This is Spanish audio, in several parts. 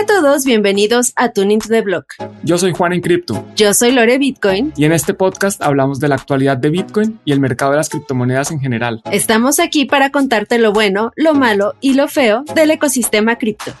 Hola a todos, bienvenidos a Tuning to the Block. Yo soy Juan en Cripto. Yo soy Lore Bitcoin. Y en este podcast hablamos de la actualidad de Bitcoin y el mercado de las criptomonedas en general. Estamos aquí para contarte lo bueno, lo malo y lo feo del ecosistema cripto.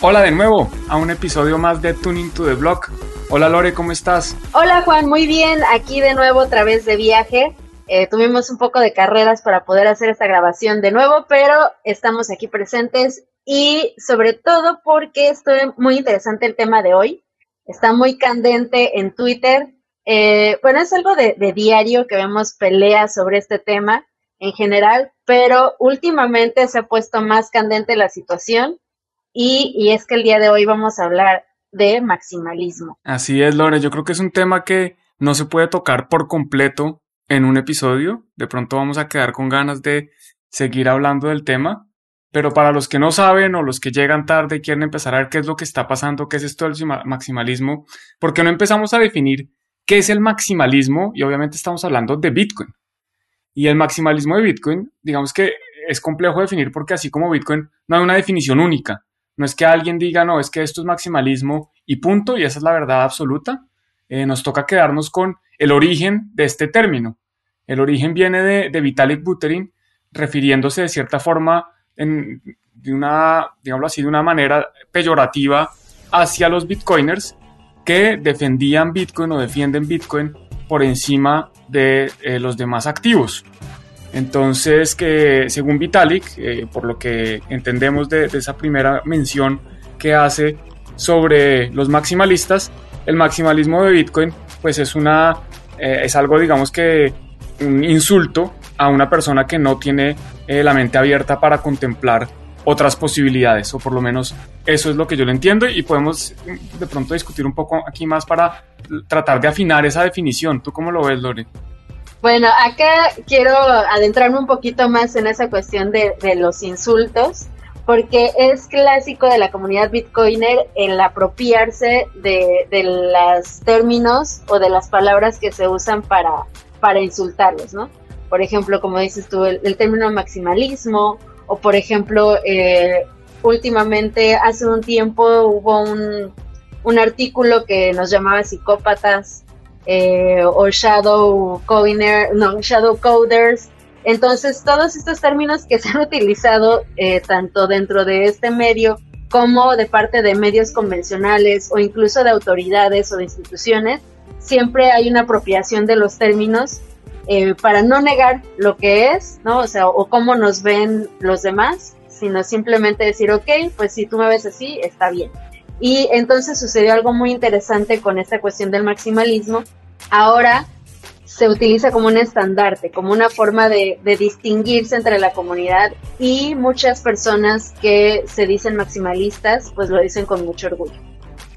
Hola de nuevo a un episodio más de Tuning to the Block. Hola Lore, ¿cómo estás? Hola Juan, muy bien. Aquí de nuevo otra vez de viaje. Eh, tuvimos un poco de carreras para poder hacer esta grabación de nuevo, pero estamos aquí presentes y sobre todo porque estoy muy interesante el tema de hoy. Está muy candente en Twitter. Eh, bueno, es algo de, diario que vemos peleas sobre este tema en general, pero últimamente se ha puesto más candente la situación y, y es que el día de hoy vamos a hablar de maximalismo. Así es, Lore. Yo creo que es un tema que no se puede tocar por completo en un episodio. De pronto vamos a quedar con ganas de seguir hablando del tema. Pero para los que no saben o los que llegan tarde y quieren empezar a ver qué es lo que está pasando, qué es esto del maximalismo, ¿por qué no empezamos a definir qué es el maximalismo? Y obviamente estamos hablando de Bitcoin. Y el maximalismo de Bitcoin, digamos que es complejo definir porque así como Bitcoin no hay una definición única. No es que alguien diga, no, es que esto es maximalismo y punto, y esa es la verdad absoluta. Eh, nos toca quedarnos con el origen de este término. El origen viene de, Vitalik Buterin, refiriéndose de cierta forma, en, una, digámoslo así, de una manera peyorativa hacia los bitcoiners que defendían Bitcoin o defienden Bitcoin por encima de eh, los demás activos. Entonces, que según Vitalik, eh, por lo que entendemos de, esa primera mención que hace sobre los maximalistas, el maximalismo de Bitcoin, pues es una, eh, es algo, digamos que un insulto a una persona que no tiene eh, la mente abierta para contemplar otras posibilidades, o por lo menos eso es lo que yo le entiendo y podemos de pronto discutir un poco aquí más para tratar de afinar esa definición. ¿Tú cómo lo ves, Lore? Bueno, acá quiero adentrarme un poquito más en esa cuestión de, los insultos, porque es clásico de la comunidad bitcoiner el apropiarse de, los términos o de las palabras que se usan para, para insultarlos, ¿no? Por ejemplo, como dices tú, el, término maximalismo, o por ejemplo, eh, últimamente, hace un tiempo hubo un, un artículo que nos llamaba psicópatas eh, o shadow coiner, no, shadow coders. Entonces, todos estos términos que se han utilizado eh, tanto dentro de este medio como de parte de medios convencionales o incluso de autoridades o de instituciones, siempre hay una apropiación de los términos eh, para no negar lo que es, ¿no? O sea, o cómo nos ven los demás, sino simplemente decir, ok, pues si tú me ves así, está bien. Y entonces sucedió algo muy interesante con esta cuestión del maximalismo. Ahora se utiliza como un estandarte, como una forma de, distinguirse entre la comunidad y muchas personas que se dicen maximalistas, pues lo dicen con mucho orgullo.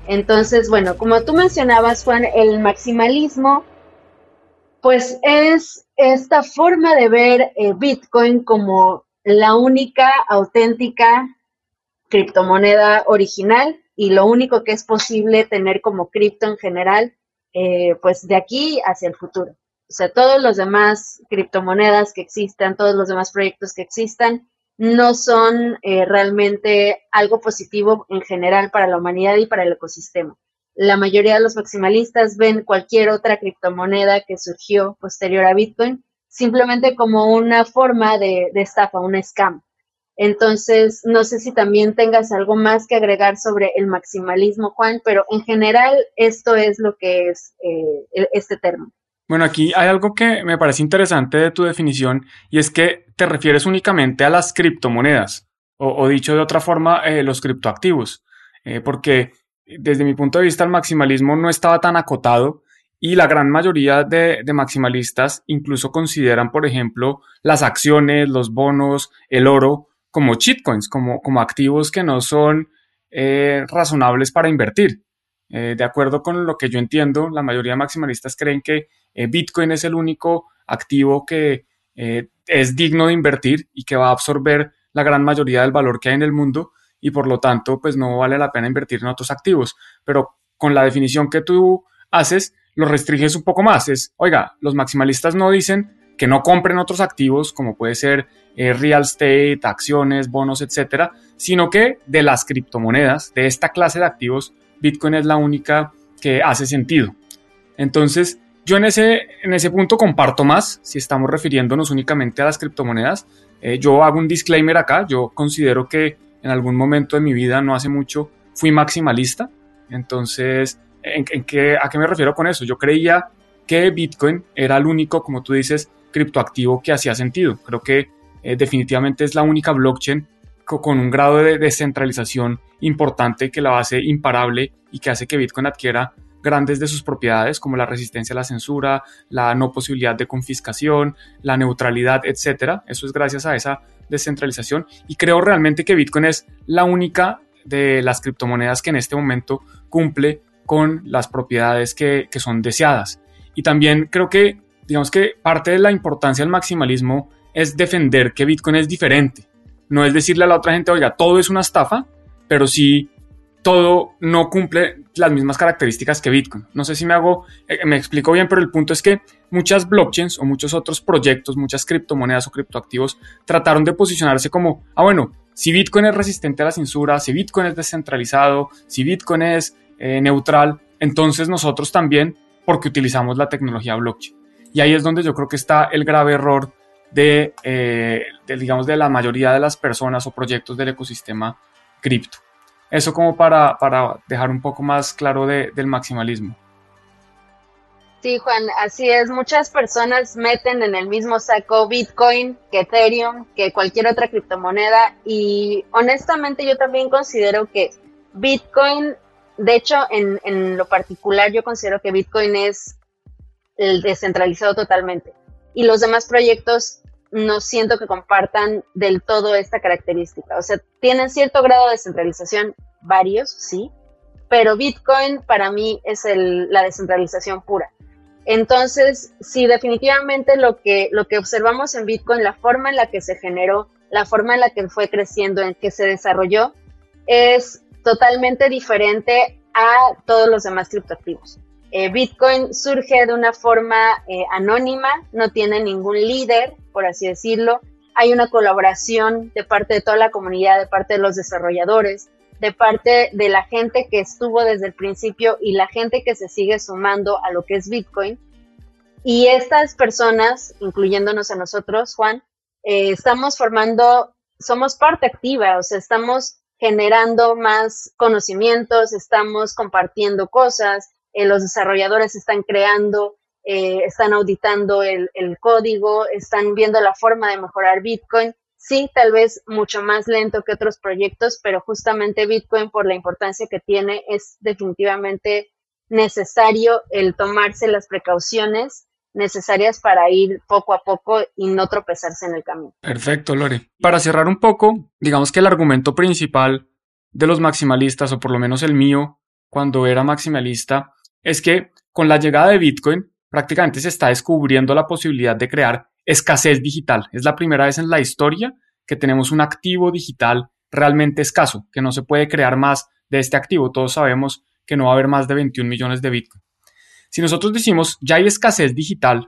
Entonces, bueno, como tú mencionabas, Juan, el maximalismo, pues es esta forma de ver eh, Bitcoin como la única auténtica criptomoneda original y lo único que es posible tener como cripto en general, eh, pues de aquí hacia el futuro. O sea, todos los demás criptomonedas que existan, todos los demás proyectos que existan, no son eh, realmente algo positivo en general para la humanidad y para el ecosistema. La mayoría de los maximalistas ven cualquier otra criptomoneda que surgió posterior a Bitcoin simplemente como una forma de, estafa, una scam. Entonces, no sé si también tengas algo más que agregar sobre el maximalismo, Juan, pero en general esto es lo que es eh, este término. Bueno, aquí hay algo que me parece interesante de tu definición y es que te refieres únicamente a las criptomonedas o, dicho de otra forma, eh, los criptoactivos, eh, porque desde mi punto de vista el maximalismo no estaba tan acotado y la gran mayoría de, maximalistas incluso consideran, por ejemplo, las acciones, los bonos, el oro como shitcoins, como, como activos que no son eh, razonables para invertir. Eh, de acuerdo con lo que yo entiendo, la mayoría de maximalistas creen que eh, Bitcoin es el único activo que es digno de invertir y que va a absorber la gran mayoría del valor que hay en el mundo y por lo tanto pues no vale la pena invertir en otros activos. Pero con la definición que tú haces, lo restringes un poco más. Es, oiga, los maximalistas no dicen que no compren otros activos como puede ser eh, real estate, acciones, bonos, etcétera, sino que de las criptomonedas, de esta clase de activos, Bitcoin es la única que hace sentido. Entonces, yo en ese, en ese punto comparto más, si estamos refiriéndonos únicamente a las criptomonedas. Eh, yo hago un disclaimer acá, yo considero que en algún momento de mi vida, no hace mucho, fui maximalista. Entonces, ¿en, qué, ¿a qué me refiero con eso? Yo creía que Bitcoin era el único, como tú dices, criptoactivo que hacía sentido. Creo que eh, definitivamente es la única blockchain con un grado de descentralización importante que la hace imparable y que hace que Bitcoin adquiera grandes de sus propiedades como la resistencia a la censura, la no posibilidad de confiscación, la neutralidad, etcétera. Eso es gracias a esa descentralización y creo realmente que Bitcoin es la única de las criptomonedas que en este momento cumple con las propiedades que, que son deseadas. Y también creo que, digamos que parte de la importancia del maximalismo es defender que Bitcoin es diferente. No es decirle a la otra gente, oiga, todo es una estafa, pero sí todo no cumple las mismas características que Bitcoin. No sé si me hago, eh, me explico bien, pero el punto es que muchas blockchains o muchos otros proyectos, muchas criptomonedas o criptoactivos trataron de posicionarse como, ah, bueno, si Bitcoin es resistente a la censura, si Bitcoin es descentralizado, si Bitcoin es eh, neutral, entonces nosotros también, porque utilizamos la tecnología blockchain. Y ahí es donde yo creo que está el grave error de, eh, de digamos, de la mayoría de las personas o proyectos del ecosistema cripto. Eso como para, dejar un poco más claro del maximalismo. Sí, Juan, así es. Muchas personas meten en el mismo saco Bitcoin que Ethereum, que cualquier otra criptomoneda. Y honestamente yo también considero que Bitcoin, de hecho, en, en lo particular yo considero que Bitcoin es el descentralizado totalmente. Y los demás proyectos no siento que compartan del todo esta característica. O sea, tienen cierto grado de descentralización, varios, sí, pero Bitcoin para mí es la descentralización pura. Entonces, sí, definitivamente lo que, lo que observamos en Bitcoin, la forma en la que se generó, la forma en la que fue creciendo, en que se desarrolló, es totalmente diferente a todos los demás criptoactivos. Eh, Bitcoin surge de una forma eh, anónima, no tiene ningún líder, por así decirlo. Hay una colaboración de parte de toda la comunidad, de parte de los desarrolladores, de parte de la gente que estuvo desde el principio y la gente que se sigue sumando a lo que es Bitcoin. Y estas personas, incluyéndonos a nosotros, Juan, eh, estamos formando, somos parte activa, o sea, estamos generando más conocimientos, estamos compartiendo cosas, eh, los desarrolladores están creando, eh, están auditando el, código, están viendo la forma de mejorar Bitcoin. Sí, tal vez mucho más lento que otros proyectos, pero justamente Bitcoin, por la importancia que tiene, es definitivamente necesario el tomarse las precauciones necesarias para ir poco a poco y no tropezarse en el camino. Perfecto, Lore. Para cerrar un poco, digamos que el argumento principal de los maximalistas, o por lo menos el mío, cuando era maximalista, es que con la llegada de Bitcoin prácticamente se está descubriendo la posibilidad de crear escasez digital. Es la primera vez en la historia que tenemos un activo digital realmente escaso, que no se puede crear más de este activo. Todos sabemos que no va a haber más de 21 millones de Bitcoin. Si nosotros decimos, ya hay escasez digital,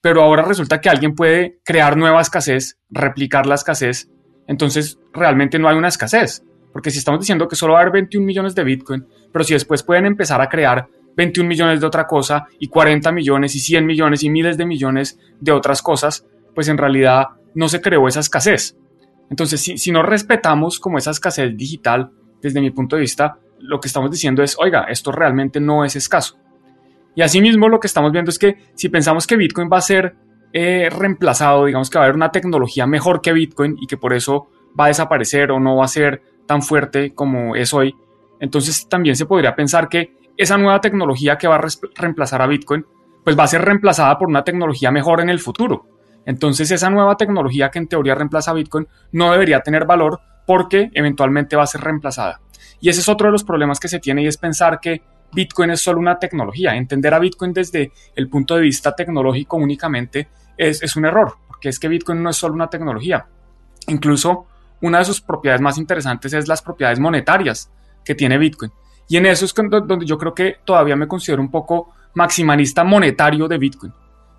pero ahora resulta que alguien puede crear nueva escasez, replicar la escasez, entonces realmente no hay una escasez. Porque si estamos diciendo que solo va a haber 21 millones de Bitcoin, pero si después pueden empezar a crear 21 millones de otra cosa y 40 millones y 100 millones y miles de millones de otras cosas, pues en realidad no se creó esa escasez. Entonces, si, no respetamos como esa escasez digital, desde mi punto de vista, lo que estamos diciendo es, oiga, esto realmente no es escaso. Y asimismo lo que estamos viendo es que si pensamos que Bitcoin va a ser eh, reemplazado, digamos que va a haber una tecnología mejor que Bitcoin y que por eso va a desaparecer o no va a ser tan fuerte como es hoy, entonces también se podría pensar que esa nueva tecnología que va a reemplazar a Bitcoin, pues va a ser reemplazada por una tecnología mejor en el futuro. Entonces esa nueva tecnología que en teoría reemplaza a Bitcoin no debería tener valor porque eventualmente va a ser reemplazada. Y ese es otro de los problemas que se tiene y es pensar que Bitcoin es solo una tecnología. Entender a Bitcoin desde el punto de vista tecnológico únicamente es, es un error, porque es que Bitcoin no es solo una tecnología. Incluso una de sus propiedades más interesantes es las propiedades monetarias que tiene Bitcoin. Y en eso es donde yo creo que todavía me considero un poco maximalista monetario de Bitcoin.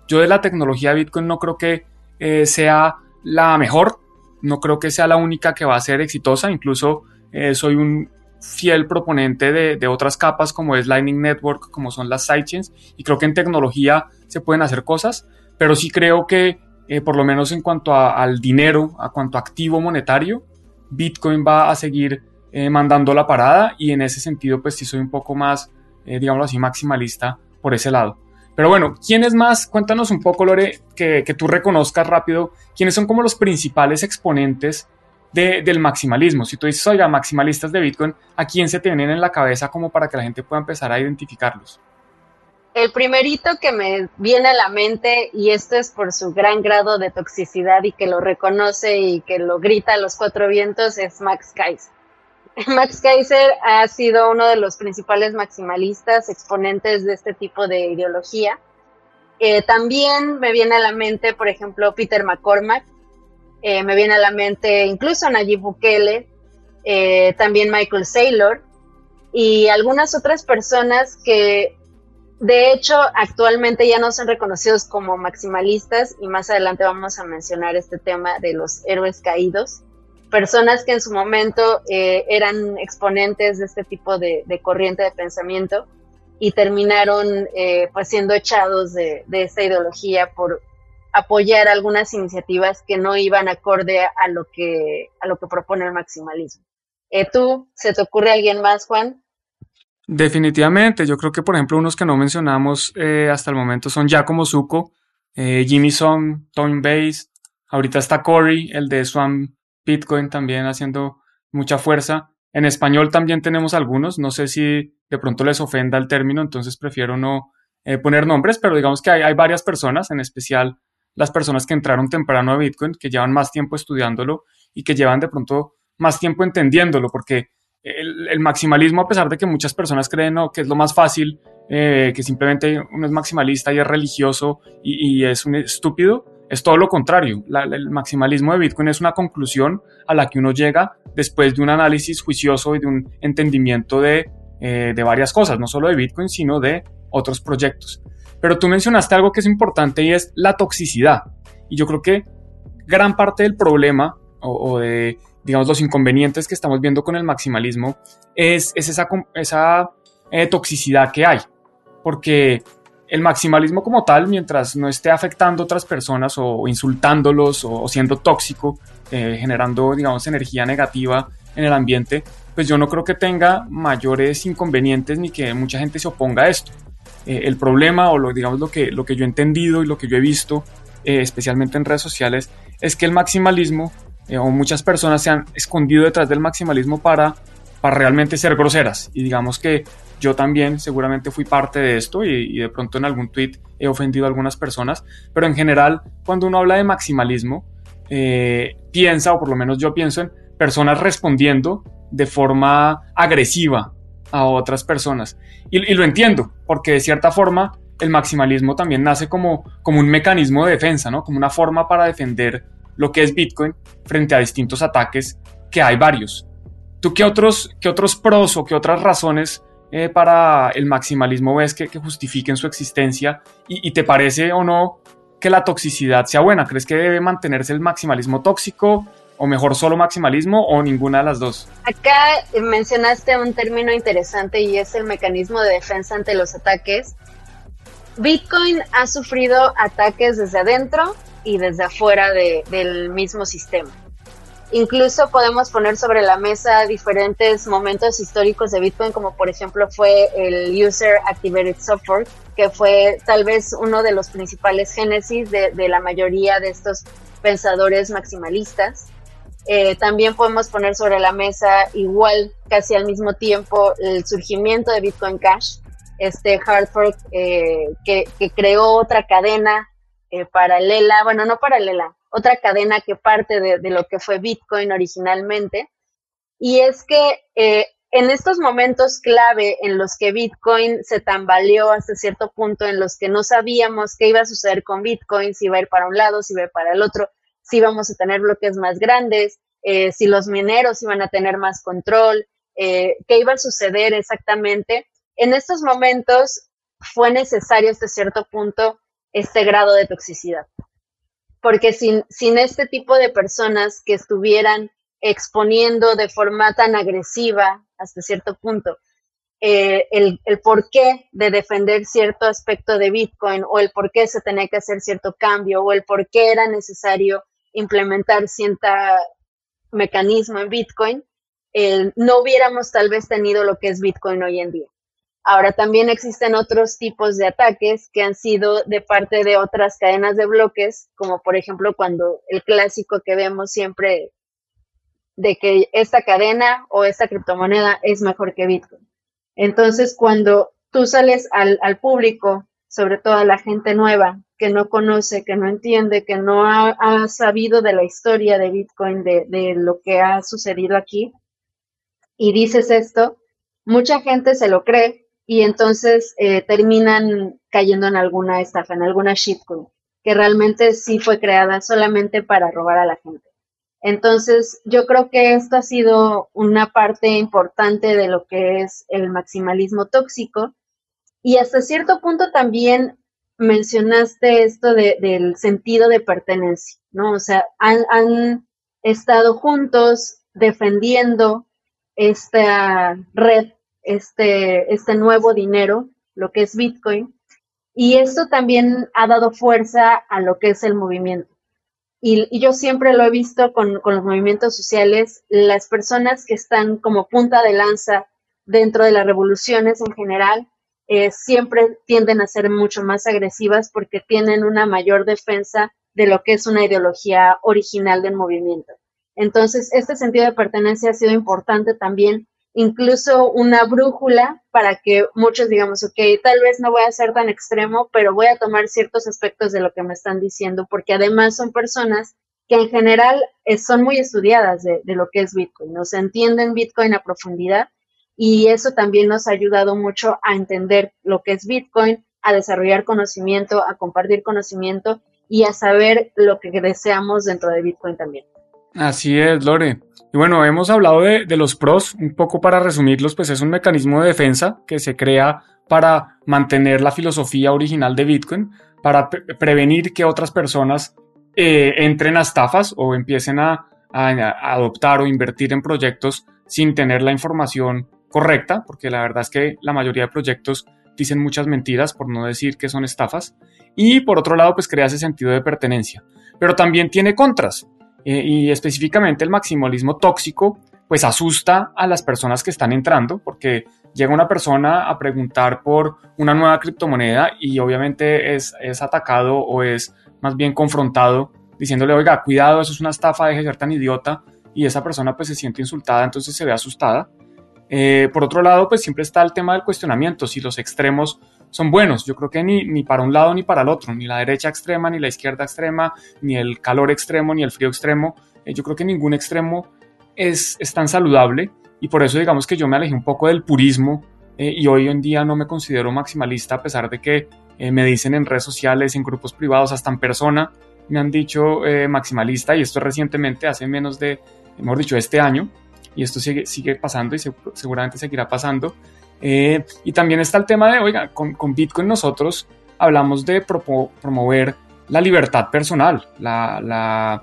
Yo de la tecnología de Bitcoin no creo que eh, sea la mejor, no creo que sea la única que va a ser exitosa, incluso eh, soy un fiel proponente de, otras capas como es Lightning Network, como son las sidechains, y creo que en tecnología se pueden hacer cosas, pero sí creo que eh, por lo menos en cuanto al dinero, a cuanto activo monetario, Bitcoin va a seguir eh, mandando la parada y en ese sentido pues sí soy un poco más, eh, digámoslo así, maximalista por ese lado. Pero bueno, ¿quiénes más? Cuéntanos un poco, Lore, que, que tú reconozcas rápido, quiénes son como los principales exponentes del maximalismo. Si tú dices, oiga, maximalistas de Bitcoin, ¿a quién se te vienen en la cabeza como para que la gente pueda empezar a identificarlos? El primerito que me viene a la mente, y esto es por su gran grado de toxicidad y que lo reconoce y que lo grita a los cuatro vientos, es Max Kaiser. Max Kaiser ha sido uno de los principales maximalistas, exponentes de este tipo de ideología. Eh, también me viene a la mente, por ejemplo, Peter McCormack, eh, me viene a la mente incluso Nayib Bukele, eh, también Michael Saylor y algunas otras personas que de hecho, actualmente ya no son reconocidos como maximalistas y más adelante vamos a mencionar este tema de los héroes caídos. Personas que en su momento eh, eran exponentes de este tipo de, corriente de pensamiento y terminaron eh, pues siendo echados de, esta ideología por apoyar algunas iniciativas que no iban acorde a lo que, a lo que propone el maximalismo. Eh, ¿Tú, se te ocurre alguien más, Juan? Definitivamente, yo creo que por ejemplo unos que no mencionamos eh, hasta el momento son Giacomo Zuko, eh, Jimmy Song, Tom Base, ahorita está Corey, el de Swam Bitcoin también haciendo mucha fuerza. En español también tenemos algunos, no sé si de pronto les ofenda el término, entonces prefiero no eh, poner nombres, pero digamos que hay, varias personas, en especial las personas que entraron temprano a Bitcoin, que llevan más tiempo estudiándolo y que llevan de pronto más tiempo entendiéndolo, porque el, maximalismo, a pesar de que muchas personas creen que es lo más fácil, eh, que simplemente uno es maximalista y es religioso y, es un estúpido, es todo lo contrario. el maximalismo de Bitcoin es una conclusión a la que uno llega después de un análisis juicioso y de un entendimiento de, eh, de varias cosas, no solo de Bitcoin, sino de otros proyectos. Pero tú mencionaste algo que es importante y es la toxicidad. Y yo creo que gran parte del problema o de digamos, los inconvenientes que estamos viendo con el maximalismo es, esa, esa eh, toxicidad que hay. Porque el maximalismo como tal, mientras no esté afectando a otras personas o, insultándolos o, siendo tóxico, eh, generando, digamos, energía negativa en el ambiente, pues yo no creo que tenga mayores inconvenientes ni que mucha gente se oponga a esto. Eh, el problema o lo, digamos lo que, lo que yo he entendido y lo que yo he visto, especialmente en redes sociales, es que el maximalismo eh, o muchas personas se han escondido detrás del maximalismo para, para realmente ser groseras. Y digamos que yo también seguramente fui parte de esto y, de pronto en algún tweet he ofendido a algunas personas, pero en general cuando uno habla de maximalismo, eh, piensa, o por lo menos yo pienso en personas respondiendo de forma agresiva a otras personas. Y, y, lo entiendo, porque de cierta forma el maximalismo también nace como, como un mecanismo de defensa, ¿no? Como una forma para defender lo que es Bitcoin frente a distintos ataques, que hay varios. ¿Tú qué otros, qué otros pros o qué otras razones eh, para el maximalismo ves que, justifiquen su existencia? ¿Y, te parece o no que la toxicidad sea buena? ¿Crees que debe mantenerse el maximalismo tóxico? ¿O mejor solo maximalismo o ninguna de las dos? Acá mencionaste un término interesante y es el mecanismo de defensa ante los ataques. Bitcoin ha sufrido ataques desde adentro y desde afuera del mismo sistema. Incluso podemos poner sobre la mesa diferentes momentos históricos de Bitcoin, como por ejemplo fue el User Activated Software, que fue tal vez uno de los principales génesis de, la mayoría de estos pensadores maximalistas. Eh, también podemos poner sobre la mesa igual, casi al mismo tiempo, el surgimiento de Bitcoin Cash, este hard fork eh, que, creó otra cadena eh, paralela, bueno, no paralela, otra cadena que parte de, lo que fue Bitcoin originalmente. Y es que eh, en estos momentos clave en los que Bitcoin se tambaleó hasta cierto punto, en los que no sabíamos qué iba a suceder con Bitcoin, si iba a ir para un lado, si iba a ir para el otro, si íbamos a tener bloques más grandes, eh, si los mineros iban a tener más control, qué iba a suceder exactamente. En estos momentos fue necesario hasta cierto punto este grado de toxicidad. Porque sin, sin este tipo de personas que estuvieran exponiendo de forma tan agresiva hasta cierto punto eh, el, el porqué de defender cierto aspecto de Bitcoin o el por qué se tenía que hacer cierto cambio o el por qué era necesario implementar cierto mecanismo en Bitcoin, no hubiéramos tal vez tenido lo que es Bitcoin hoy en día. Ahora también existen otros tipos de ataques que han sido de parte de otras cadenas de bloques, como por ejemplo cuando el clásico que vemos siempre de que esta cadena o esta criptomoneda es mejor que Bitcoin. Entonces, cuando tú sales al, público, sobre todo a la gente nueva que no conoce, que no entiende, que no ha, sabido de la historia de Bitcoin, de lo que ha sucedido aquí, y dices esto, mucha gente se lo cree y entonces eh, terminan cayendo en alguna estafa, en alguna shitcoin, que realmente sí fue creada solamente para robar a la gente. Entonces, yo creo que esto ha sido una parte importante de lo que es el maximalismo tóxico. Y hasta cierto punto también mencionaste esto del sentido de pertenencia, ¿no? O sea, han, han estado juntos defendiendo esta red, este, este nuevo dinero, lo que es Bitcoin, y esto también ha dado fuerza a lo que es el movimiento. Y, yo siempre lo he visto con, los movimientos sociales, las personas que están como punta de lanza dentro de las revoluciones en general, eh, siempre tienden a ser mucho más agresivas porque tienen una mayor defensa de lo que es una ideología original del movimiento. Entonces, este sentido de pertenencia ha sido importante también, incluso una brújula para que muchos digamos, ok, tal vez no voy a ser tan extremo, pero voy a tomar ciertos aspectos de lo que me están diciendo, porque además son personas que en general eh, son muy estudiadas de, lo que es Bitcoin, ¿no? se entienden Bitcoin a profundidad y eso también nos ha ayudado mucho a entender lo que es Bitcoin, a desarrollar conocimiento, a compartir conocimiento y a saber lo que deseamos dentro de Bitcoin también. Así es, Lore. Y bueno, hemos hablado de, los pros, un poco para resumirlos, pues es un mecanismo de defensa que se crea para mantener la filosofía original de Bitcoin, para prevenir que otras personas eh, entren a estafas o empiecen a, adoptar o invertir en proyectos sin tener la información correcta, porque la verdad es que la mayoría de proyectos dicen muchas mentiras, por no decir que son estafas. Y por otro lado, pues crea ese sentido de pertenencia. Pero también tiene contras. Eh, y específicamente el maximalismo tóxico, pues asusta a las personas que están entrando, porque llega una persona a preguntar por una nueva criptomoneda y obviamente es, es atacado o es más bien confrontado diciéndole, oiga, cuidado, eso es una estafa, deje de ser tan idiota, y esa persona pues se siente insultada, entonces se ve asustada. Eh, por otro lado, pues siempre está el tema del cuestionamiento, si los extremos son buenos. Yo creo que ni, ni para un lado ni para el otro, ni la derecha extrema, ni la izquierda extrema, ni el calor extremo, ni el frío extremo. Eh, yo creo que ningún extremo es, es, tan saludable y por eso digamos que yo me alejé un poco del purismo eh, y hoy en día no me considero maximalista a pesar de que me dicen en redes sociales, en grupos privados, hasta en persona, me han dicho maximalista y esto recientemente, hace menos de, hemos dicho, este año y esto sigue, sigue pasando y seguramente seguirá pasando. Eh, y también está el tema de, oiga, con, con Bitcoin nosotros hablamos de promover la libertad personal, la, la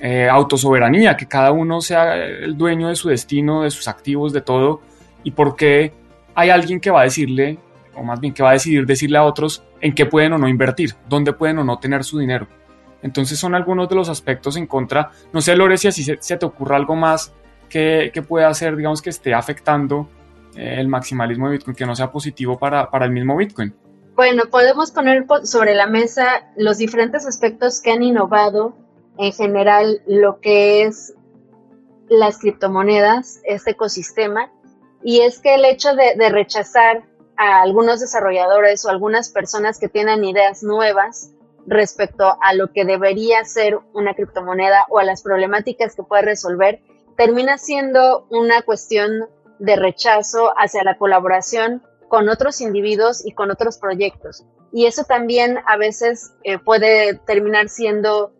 eh, autosoberanía, que cada uno sea el dueño de su destino, de sus activos, de todo, y por qué hay alguien que va a decirle, o más bien que va a decidir decirle a otros en qué pueden o no invertir, dónde pueden o no tener su dinero. Entonces son algunos de los aspectos en contra. No sé, Lore, si así se, te ocurra algo más que, que pueda hacer, digamos, que esté afectando el maximalismo de Bitcoin, que no sea positivo para, para el mismo Bitcoin. Bueno, podemos poner sobre la mesa los diferentes aspectos que han innovado en general lo que es las criptomonedas, este ecosistema, y es que el hecho de, de, rechazar a algunos desarrolladores o algunas personas que tienen ideas nuevas respecto a lo que debería ser una criptomoneda o a las problemáticas que puede resolver, termina siendo una cuestión de rechazo hacia la colaboración con otros individuos y con otros proyectos. Y eso también a veces eh, puede terminar siendo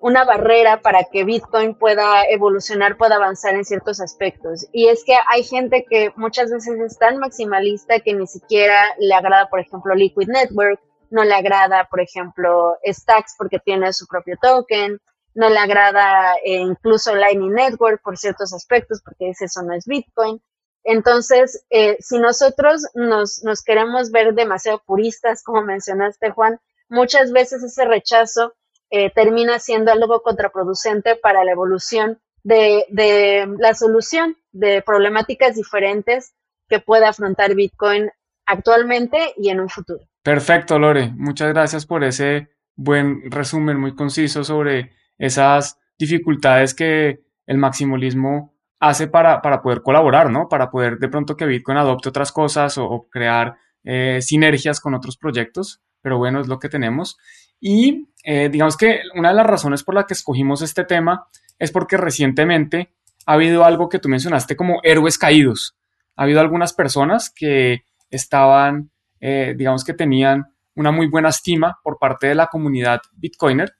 una barrera para que Bitcoin pueda evolucionar, pueda avanzar en ciertos aspectos. Y es que hay gente que muchas veces es tan maximalista que ni siquiera le agrada, por ejemplo, Liquid Network no le agrada, por ejemplo, Stacks porque tiene su propio token, no le agrada eh, incluso Lightning Network por ciertos aspectos porque dice eso no es Bitcoin. Entonces, eh, si nosotros nos, nos queremos ver demasiado puristas, como mencionaste, Juan, muchas veces ese rechazo eh, termina siendo algo contraproducente para la evolución de, de, la solución de problemáticas diferentes que puede afrontar Bitcoin actualmente y en un futuro. Perfecto, Lore. Muchas gracias por ese buen resumen muy conciso sobre esas dificultades que el maximalismo hace para, para poder colaborar, ¿no? Para poder de pronto que Bitcoin adopte otras cosas o, crear eh, sinergias con otros proyectos. Pero bueno, es lo que tenemos. Y eh, digamos que una de las razones por la que escogimos este tema es porque recientemente ha habido algo que tú mencionaste como héroes caídos. Ha habido algunas personas que estaban, eh, digamos que tenían una muy buena estima por parte de la comunidad Bitcoiner,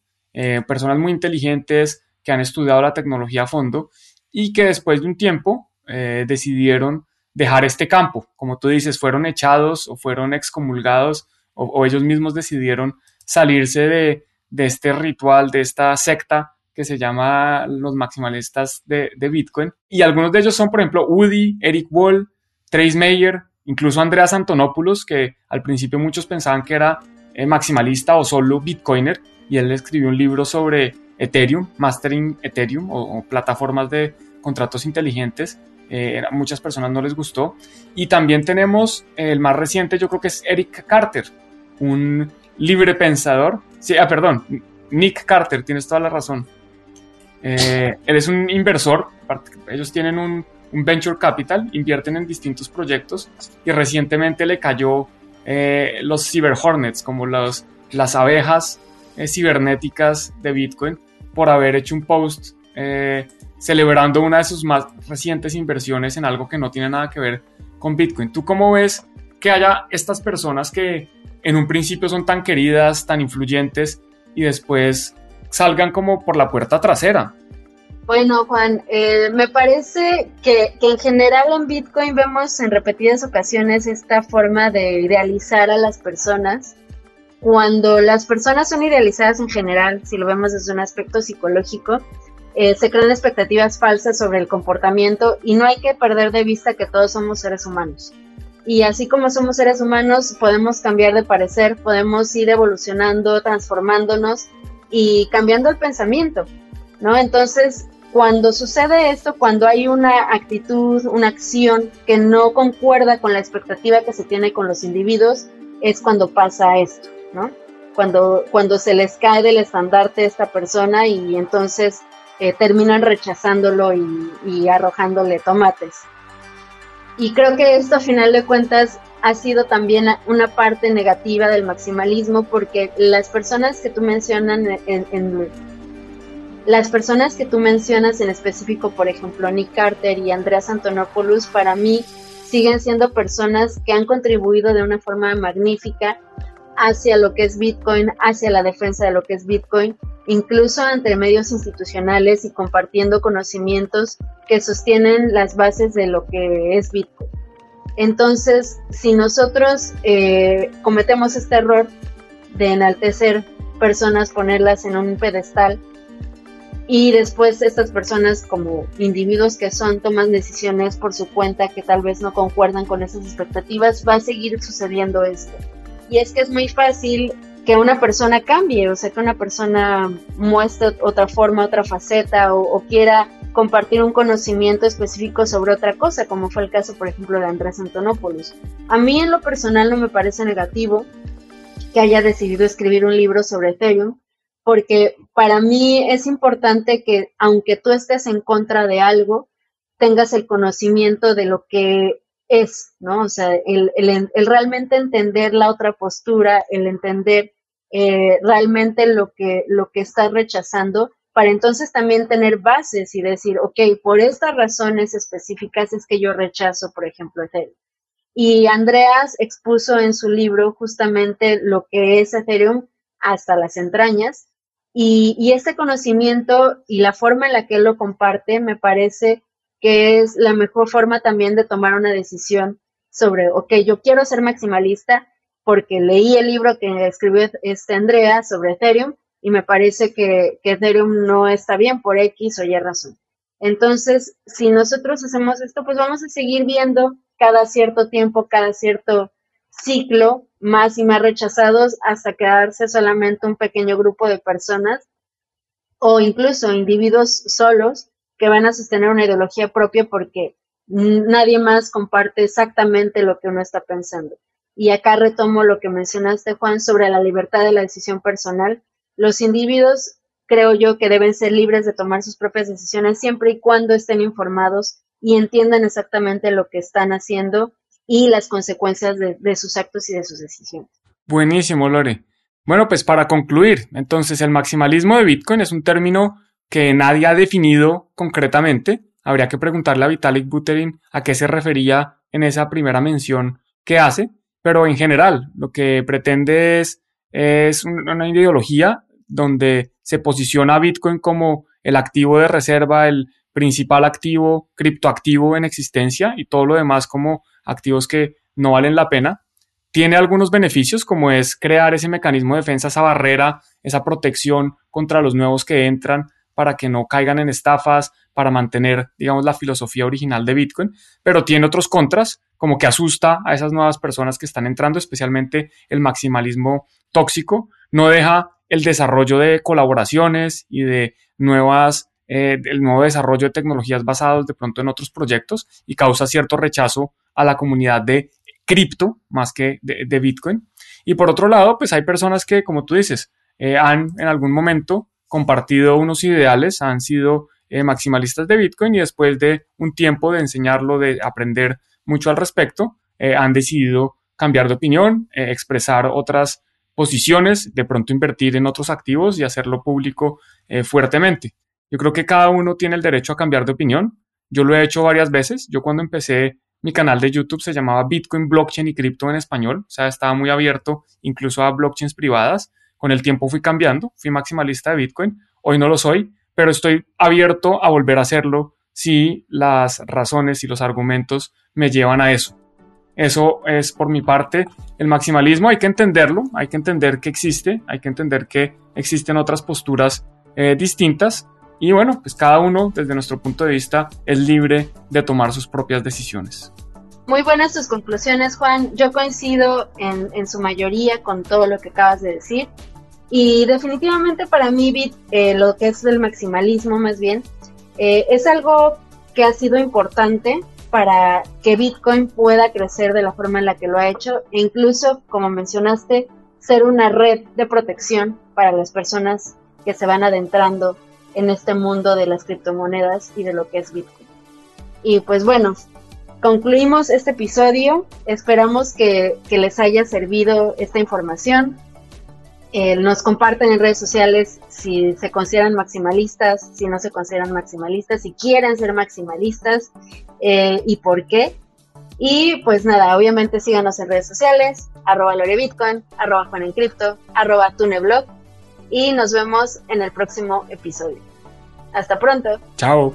personas muy inteligentes que han estudiado la tecnología a fondo y que después de un tiempo decidieron dejar este campo. Como tú dices, fueron echados o fueron excomulgados o ellos mismos decidieron salirse de, este ritual, de esta secta que se llama los maximalistas de, Bitcoin. Y algunos de ellos son, por ejemplo, Woody, Eric Wall, Trace Mayer, incluso Andreas Antonopoulos, que al principio muchos pensaban que era eh, maximalista o solo Bitcoiner, y él escribió un libro sobre Ethereum, Mastering Ethereum o, plataformas de contratos inteligentes. Eh, muchas personas no les gustó. Y también tenemos el más reciente, yo creo que es Eric Carter, un libre pensador. Sí, ah, perdón, Nick Carter, tienes toda la razón. Eh, él es un inversor, ellos tienen un, venture capital, invierten en distintos proyectos y recientemente le cayó eh, los cyber hornets, como los, las abejas eh, cibernéticas de Bitcoin, por haber hecho un post celebrando una de sus más recientes inversiones en algo que no tiene nada que ver con Bitcoin. ¿Tú cómo ves que haya estas personas que en un principio son tan queridas, tan influyentes y después salgan como por la puerta trasera. Bueno, Juan, eh, me parece que, en general en Bitcoin vemos en repetidas ocasiones esta forma de idealizar a las personas. Cuando las personas son idealizadas en general, si lo vemos desde un aspecto psicológico, eh, se crean expectativas falsas sobre el comportamiento y no hay que perder de vista que todos somos seres humanos y así como somos seres humanos, podemos cambiar de parecer, podemos ir evolucionando, transformándonos y cambiando el pensamiento, ¿no? Entonces, cuando sucede esto, cuando hay una actitud, una acción que no concuerda con la expectativa que se tiene con los individuos, es cuando pasa esto, ¿no? Cuando, cuando se les cae del estandarte esta persona y entonces eh, terminan rechazándolo y, y arrojándole tomates. Y creo que esto a final de cuentas ha sido también una parte negativa del maximalismo porque las personas que tú mencionas en, las personas que tú mencionas en específico, por ejemplo, Nick Carter y Andreas Antonopoulos, para mí siguen siendo personas que han contribuido de una forma magnífica hacia lo que es Bitcoin, hacia la defensa de lo que es Bitcoin, incluso entre medios institucionales y compartiendo conocimientos que sostienen las bases de lo que es Bitcoin. Entonces, si nosotros eh, cometemos este error de enaltecer personas, ponerlas en un pedestal, y después estas personas como individuos que son toman decisiones por su cuenta que tal vez no concuerdan con esas expectativas, va a seguir sucediendo esto. Y es que es muy fácil que una persona cambie, o sea, que una persona muestre otra forma, otra faceta o, quiera compartir un conocimiento específico sobre otra cosa, como fue el caso, por ejemplo, de Andrés Antonopoulos. A mí en lo personal no me parece negativo que haya decidido escribir un libro sobre Ethereum, porque para mí es importante que aunque tú estés en contra de algo, tengas el conocimiento de lo que es, ¿no? O sea, el, realmente entender la otra postura, el entender eh, realmente lo que, lo que está rechazando, para entonces también tener bases y decir, ok, por estas razones específicas es que yo rechazo, por ejemplo, Ethereum. Y Andreas expuso en su libro justamente lo que es Ethereum hasta las entrañas. Y, y este conocimiento y la forma en la que él lo comparte me parece que es la mejor forma también de tomar una decisión sobre, ok, yo quiero ser maximalista, porque leí el libro que escribió este Andrea sobre Ethereum y me parece que, que Ethereum no está bien por X o Y razón. Entonces, si nosotros hacemos esto, pues vamos a seguir viendo cada cierto tiempo, cada cierto ciclo, más y más rechazados hasta quedarse solamente un pequeño grupo de personas o incluso individuos solos que van a sostener una ideología propia porque nadie más comparte exactamente lo que uno está pensando. Y acá retomo lo que mencionaste, Juan, sobre la libertad de la decisión personal. Los individuos creo yo que deben ser libres de tomar sus propias decisiones siempre y cuando estén informados y entiendan exactamente lo que están haciendo y las consecuencias de, sus actos y de sus decisiones. Buenísimo, Lore. Bueno, pues para concluir, entonces el maximalismo de Bitcoin es un término que nadie ha definido concretamente. Habría que preguntarle a Vitalik Buterin a qué se refería en esa primera mención que hace, pero en general lo que pretende es, una ideología donde se posiciona Bitcoin como el activo de reserva, el principal activo, criptoactivo en existencia y todo lo demás como activos que no valen la pena. Tiene algunos beneficios como es crear ese mecanismo de defensa, esa barrera, esa protección contra los nuevos que entran para que no caigan en estafas, para mantener, digamos, la filosofía original de Bitcoin, pero tiene otros contras, como que asusta a esas nuevas personas que están entrando, especialmente el maximalismo tóxico, no deja el desarrollo de colaboraciones y de nuevas, eh, el nuevo desarrollo de tecnologías basadas de pronto en otros proyectos y causa cierto rechazo a la comunidad de cripto más que de, Bitcoin. Y por otro lado, pues hay personas que, como tú dices, eh, han en algún momento compartido unos ideales, han sido eh, maximalistas de Bitcoin y después de un tiempo de enseñarlo, de aprender mucho al respecto, han decidido cambiar de opinión, expresar otras posiciones, de pronto invertir en otros activos y hacerlo público eh, fuertemente. Yo creo que cada uno tiene el derecho a cambiar de opinión. Yo lo he hecho varias veces. Yo cuando empecé mi canal de YouTube se llamaba Bitcoin, Blockchain y Cripto en español. O sea, estaba muy abierto incluso a blockchains privadas. Con el tiempo fui cambiando, fui maximalista de Bitcoin. Hoy no lo soy, pero estoy abierto a volver a hacerlo si las razones y los argumentos me llevan a eso. Eso es por mi parte el maximalismo, hay que entenderlo, hay que entender que existe, hay que entender que existen otras posturas eh, distintas y bueno, pues cada uno desde nuestro punto de vista es libre de tomar sus propias decisiones. Muy buenas tus conclusiones, Juan. Yo coincido en, su mayoría con todo lo que acabas de decir. Y definitivamente para mí, eh, lo que es el maximalismo más bien, eh, es algo que ha sido importante para que Bitcoin pueda crecer de la forma en la que lo ha hecho e incluso, como mencionaste, ser una red de protección para las personas que se van adentrando en este mundo de las criptomonedas y de lo que es Bitcoin. Y pues bueno, concluimos este episodio. Esperamos que, que les haya servido esta información. Eh, nos comparten en redes sociales si se consideran maximalistas, si no se consideran maximalistas, si quieren ser maximalistas eh, y por qué. Y pues nada, obviamente síganos en redes sociales, arroba lorebitcoin, arroba juanencrypto, arroba tuneblog y nos vemos en el próximo episodio. Hasta pronto. Chao.